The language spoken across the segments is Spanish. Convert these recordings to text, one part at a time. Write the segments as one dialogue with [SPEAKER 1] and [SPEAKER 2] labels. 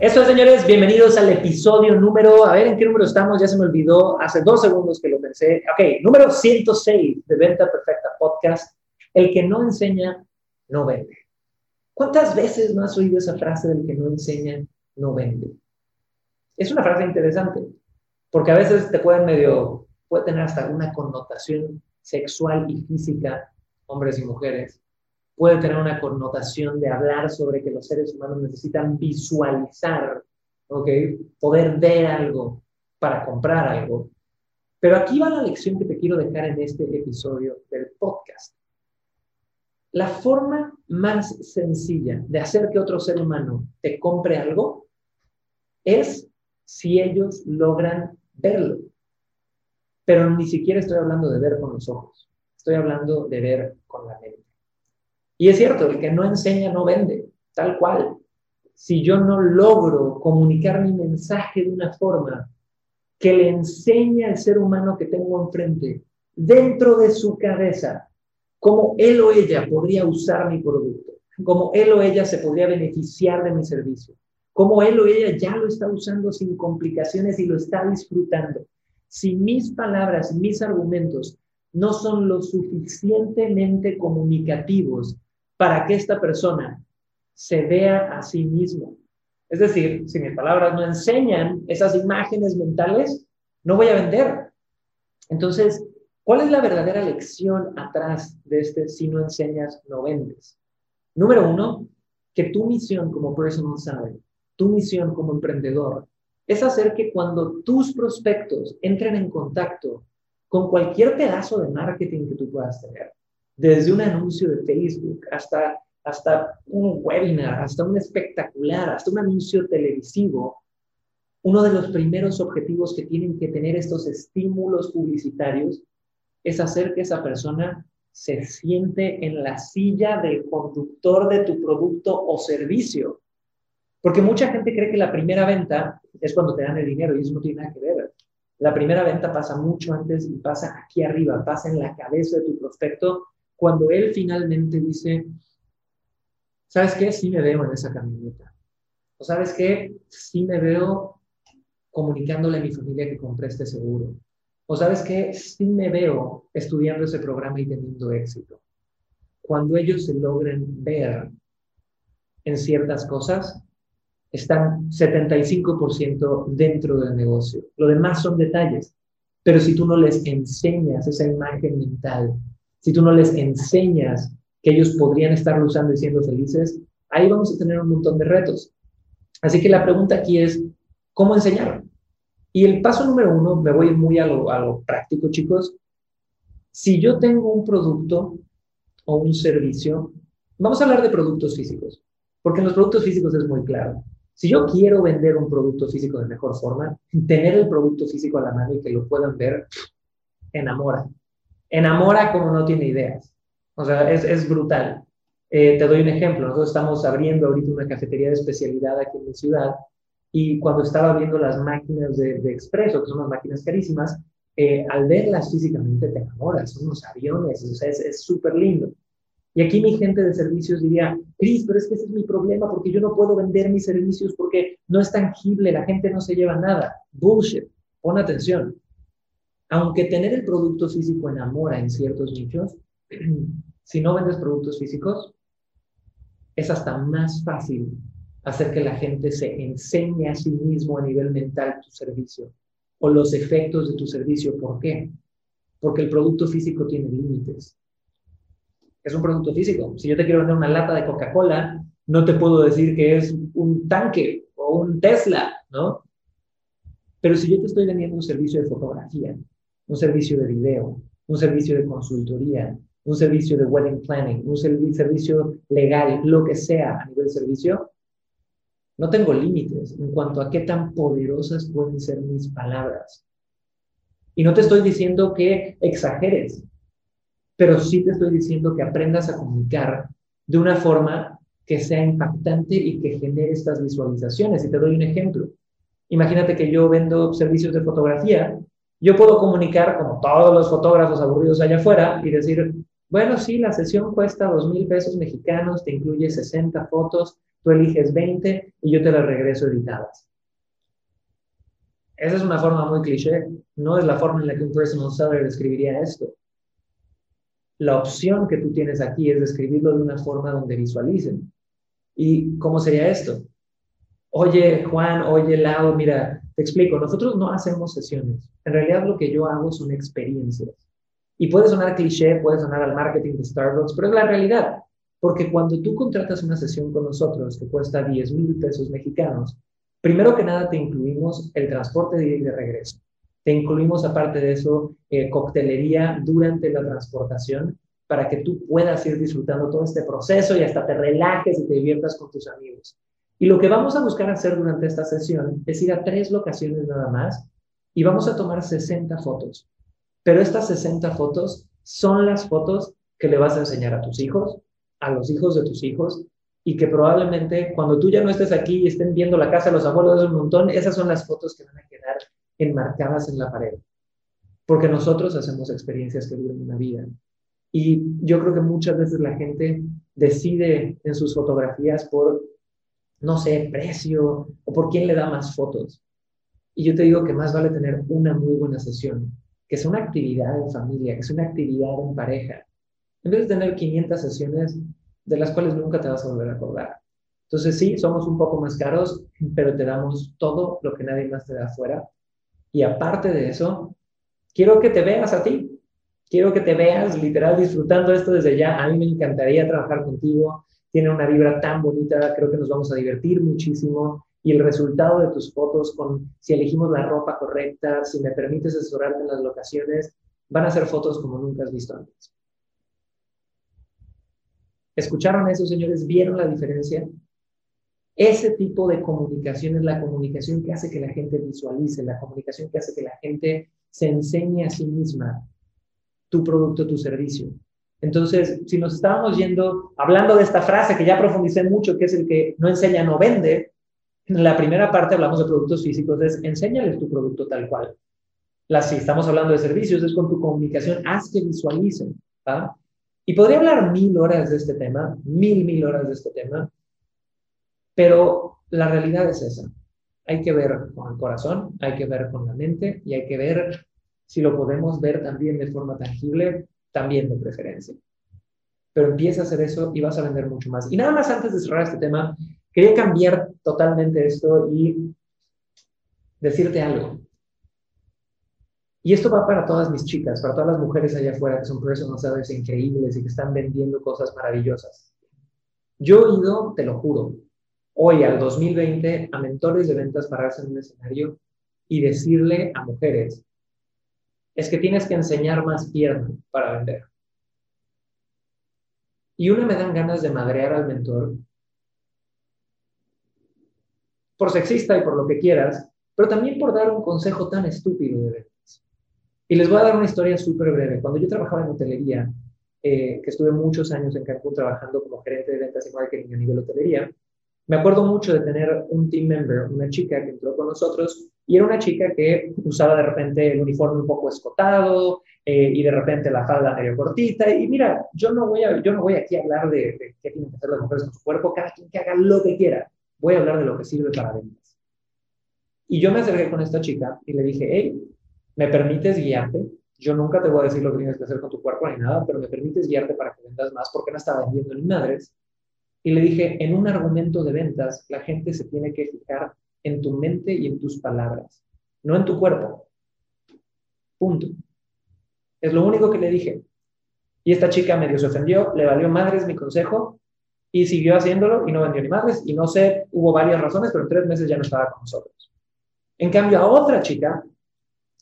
[SPEAKER 1] Eso es, señores, bienvenidos al episodio número, a ver en qué número estamos, ya se me olvidó, hace dos segundos que lo pensé. Ok, número 106 de Venta Perfecta Podcast. El que no enseña, no vende. ¿Cuántas veces no has oído esa frase del que no enseña, no vende? Es una frase interesante, porque a veces te puede medio, puede tener hasta una connotación sexual y física, hombres y mujeres, puede tener una connotación de hablar sobre que los seres humanos necesitan visualizar, ¿ok? Poder ver algo para comprar algo. Pero aquí va la lección que te quiero dejar en este episodio del podcast. La forma más sencilla de hacer que otro ser humano te compre algo es si ellos logran verlo. Pero ni siquiera estoy hablando de ver con los ojos, estoy hablando de ver con la mente. Y es cierto, el que no enseña no vende, tal cual. Si yo no logro comunicar mi mensaje de una forma que le enseñe al ser humano que tengo enfrente, dentro de su cabeza, cómo él o ella podría usar mi producto, cómo él o ella se podría beneficiar de mi servicio, cómo él o ella ya lo está usando sin complicaciones y lo está disfrutando. Si mis palabras, mis argumentos no son lo suficientemente comunicativos para que esta persona se vea a sí mismo. Es decir, si mis palabras no enseñan esas imágenes mentales, no voy a vender. Entonces, ¿cuál es la verdadera lección atrás de este si no enseñas, no vendes? Número uno, que tu misión como personal seller, tu misión como emprendedor, es hacer que cuando tus prospectos entren en contacto con cualquier pedazo de marketing que tú puedas tener, desde un anuncio de Facebook hasta, hasta un webinar, hasta un espectacular, hasta un anuncio televisivo, uno de los primeros objetivos que tienen que tener estos estímulos publicitarios es hacer que esa persona se siente en la silla del conductor de tu producto o servicio. Porque mucha gente cree que la primera venta es cuando te dan el dinero y eso no tiene nada que ver. La primera venta pasa mucho antes y pasa aquí arriba, pasa en la cabeza de tu prospecto cuando él finalmente dice, ¿sabes qué? Sí me veo en esa camioneta. O sabes qué? Sí me veo comunicándole a mi familia que compré este seguro. O sabes qué? Sí me veo estudiando ese programa y teniendo éxito. Cuando ellos se logren ver en ciertas cosas, están 75% dentro del negocio. Lo demás son detalles. Pero si tú no les enseñas esa imagen mental si tú no les enseñas que ellos podrían estarlo usando y siendo felices, ahí vamos a tener un montón de retos. Así que la pregunta aquí es, ¿cómo enseñar? Y el paso número uno, me voy muy a lo, a lo práctico, chicos. Si yo tengo un producto o un servicio, vamos a hablar de productos físicos, porque en los productos físicos es muy claro. Si yo quiero vender un producto físico de mejor forma, tener el producto físico a la mano y que lo puedan ver, enamora enamora como no tiene ideas. O sea, es, es brutal. Eh, te doy un ejemplo. Nosotros estamos abriendo ahorita una cafetería de especialidad aquí en la ciudad y cuando estaba viendo las máquinas de, de expreso, que son unas máquinas carísimas, eh, al verlas físicamente te enamoras, son unos aviones, o sea, es súper lindo. Y aquí mi gente de servicios diría, Cris, pero es que ese es mi problema porque yo no puedo vender mis servicios porque no es tangible, la gente no se lleva nada. Bullshit. Pon atención aunque tener el producto físico enamora en ciertos nichos, si no vendes productos físicos, es hasta más fácil hacer que la gente se enseñe a sí mismo a nivel mental tu servicio o los efectos de tu servicio. ¿Por qué? Porque el producto físico tiene límites. Es un producto físico. Si yo te quiero vender una lata de Coca-Cola, no te puedo decir que es un tanque o un Tesla, ¿no? Pero si yo te estoy vendiendo un servicio de fotografía, un servicio de video, un servicio de consultoría, un servicio de wedding planning, un servicio legal, lo que sea a nivel servicio, no tengo límites en cuanto a qué tan poderosas pueden ser mis palabras. Y no te estoy diciendo que exageres, pero sí te estoy diciendo que aprendas a comunicar de una forma que sea impactante y que genere estas visualizaciones. Y te doy un ejemplo. Imagínate que yo vendo servicios de fotografía. Yo puedo comunicar como todos los fotógrafos aburridos allá afuera y decir, bueno, sí, la sesión cuesta dos mil pesos mexicanos, te incluye 60 fotos, tú eliges 20 y yo te las regreso editadas. Esa es una forma muy cliché, no es la forma en la que un personal seller describiría esto. La opción que tú tienes aquí es describirlo de una forma donde visualicen. ¿Y cómo sería esto? Oye, Juan, oye, Lau, mira, te explico, nosotros no hacemos sesiones. En realidad lo que yo hago son experiencias. Y puede sonar cliché, puede sonar al marketing de Starbucks, pero es la realidad. Porque cuando tú contratas una sesión con nosotros que cuesta 10 mil pesos mexicanos, primero que nada te incluimos el transporte de ida y de regreso. Te incluimos, aparte de eso, eh, coctelería durante la transportación para que tú puedas ir disfrutando todo este proceso y hasta te relajes y te diviertas con tus amigos. Y lo que vamos a buscar hacer durante esta sesión es ir a tres locaciones nada más y vamos a tomar 60 fotos. Pero estas 60 fotos son las fotos que le vas a enseñar a tus hijos, a los hijos de tus hijos, y que probablemente cuando tú ya no estés aquí y estén viendo la casa de los abuelos de un montón, esas son las fotos que van a quedar enmarcadas en la pared. Porque nosotros hacemos experiencias que duran una vida. Y yo creo que muchas veces la gente decide en sus fotografías por, no sé, precio o por quién le da más fotos. Y yo te digo que más vale tener una muy buena sesión, que sea una actividad en familia, que sea una actividad en pareja, en vez de tener 500 sesiones de las cuales nunca te vas a volver a acordar. Entonces sí, somos un poco más caros, pero te damos todo lo que nadie más te da afuera. Y aparte de eso, quiero que te veas a ti. Quiero que te veas literal disfrutando esto desde ya. A mí me encantaría trabajar contigo. Tiene una vibra tan bonita, creo que nos vamos a divertir muchísimo. Y el resultado de tus fotos, con si elegimos la ropa correcta, si me permites asesorarte en las locaciones, van a ser fotos como nunca has visto antes. ¿Escucharon eso, señores? ¿Vieron la diferencia? Ese tipo de comunicación es la comunicación que hace que la gente visualice, la comunicación que hace que la gente se enseñe a sí misma tu producto, tu servicio. Entonces, si nos estábamos yendo, hablando de esta frase que ya profundicé mucho, que es el que no enseña, no vende, en la primera parte hablamos de productos físicos, es enséñales tu producto tal cual. La, si estamos hablando de servicios, es con tu comunicación, haz que visualicen. Y podría hablar mil horas de este tema, mil, mil horas de este tema, pero la realidad es esa. Hay que ver con el corazón, hay que ver con la mente y hay que ver si lo podemos ver también de forma tangible, también de preferencia. Pero empieza a hacer eso y vas a vender mucho más. Y nada más antes de cerrar este tema, quería cambiar totalmente esto y decirte algo. Y esto va para todas mis chicas, para todas las mujeres allá afuera que son personal sellers increíbles y que están vendiendo cosas maravillosas. Yo he ido, te lo juro, hoy al 2020 a mentores de ventas pararse en un escenario y decirle a mujeres, es que tienes que enseñar más pierna para vender. Y una me dan ganas de madrear al mentor por sexista y por lo que quieras, pero también por dar un consejo tan estúpido de ventas. Y les voy a dar una historia súper breve. Cuando yo trabajaba en hotelería, eh, que estuve muchos años en Cancún trabajando como gerente de ventas y marketing a nivel hotelería, me acuerdo mucho de tener un team member, una chica que entró con nosotros y era una chica que usaba de repente el uniforme un poco escotado eh, y de repente la falda medio cortita. Y mira, yo no voy, a, yo no voy aquí a hablar de, qué tienen que hacer las mujeres con su cuerpo, cada quien que haga lo que quiera. Voy a hablar de lo que sirve para ventas. Y yo me acerqué con esta chica y le dije, hey, ¿me permites guiarte? Yo nunca te voy a decir lo que tienes que hacer con tu cuerpo ni nada, pero me permites guiarte para que vendas más porque no estaba vendiendo ni madres. Y le dije, en un argumento de ventas, la gente se tiene que fijar en tu mente y en tus palabras, no en tu cuerpo. Punto. Es lo único que le dije. Y esta chica medio se ofendió, le valió madres mi consejo y siguió haciéndolo y no vendió ni madres. Y no sé, hubo varias razones, pero tres meses ya no estaba con nosotros. En cambio, a otra chica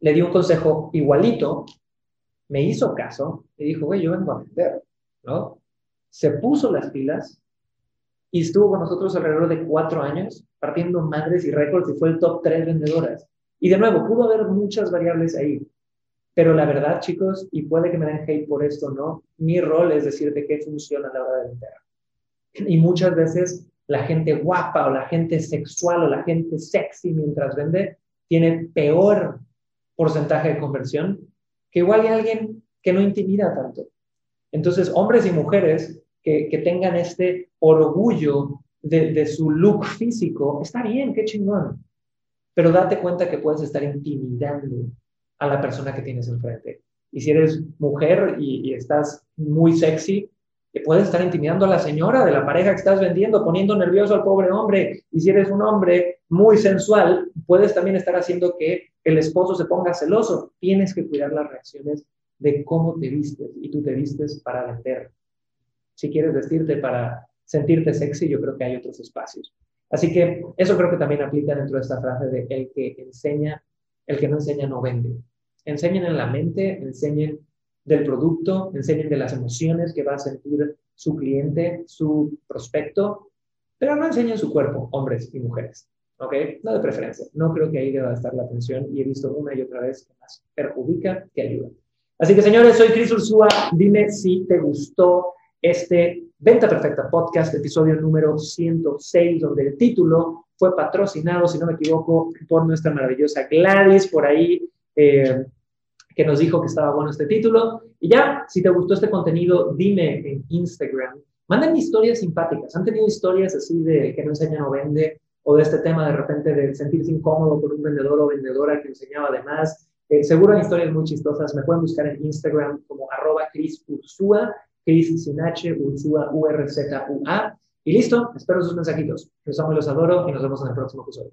[SPEAKER 1] le di un consejo igualito, me hizo caso y dijo, güey, yo vengo a vender, ¿no? Se puso las pilas y estuvo con nosotros alrededor de cuatro años, partiendo madres y récords y fue el top tres vendedoras. Y de nuevo, pudo haber muchas variables ahí, Pero la verdad, chicos, y puede que me den hate por esto, ¿no? Mi rol es decirte qué funciona a la hora de vender. Y muchas veces la gente guapa o la gente sexual o la gente sexy mientras vende tiene peor porcentaje de conversión que igual hay alguien que no intimida tanto. Entonces, hombres y mujeres que, que tengan este orgullo de, de, su look físico, está bien, qué chingón. Pero date cuenta que puedes estar intimidando a la persona que tienes enfrente. Y si eres mujer y, estás muy sexy, que puedes estar intimidando a la señora de la pareja que estás vendiendo, poniendo nervioso al pobre hombre. Y si eres un hombre muy sensual, puedes también estar haciendo que el esposo se ponga celoso. Tienes que cuidar las reacciones de cómo te vistes y tú te vistes para vender. Si quieres vestirte para sentirte sexy, yo creo que hay otros espacios. Así que eso creo que también aplica dentro de esta frase de el que enseña, el que no enseña no vende. Enseñen en la mente, enseñen del producto, enseñen de las emociones que va a sentir su cliente, su prospecto, pero no enseñen su cuerpo, hombres y mujeres. ¿Ok? No de preferencia. No creo que ahí deba estar la atención y he visto una y otra vez que más perjudica que ayuda. Así que señores, soy Cris Ursúa. Dime si te gustó este Venta Perfecta Podcast, episodio número 106, donde el título fue patrocinado, si no me equivoco, por nuestra maravillosa Gladys, por ahí. Eh, que nos dijo que estaba bueno este título. Y ya, si te gustó este contenido, dime en Instagram. Mándenme historias simpáticas. ¿Han tenido historias así de que no enseñan o vende? O de este tema de repente de sentirse incómodo con un vendedor o vendedora que enseñaba además. Eh, seguro hay historias muy chistosas. Me pueden buscar en Instagram como arroba Cris Cris sin H, Ursua, URZUA. Y listo, espero sus mensajitos. Los amo y los adoro y nos vemos en el próximo episodio.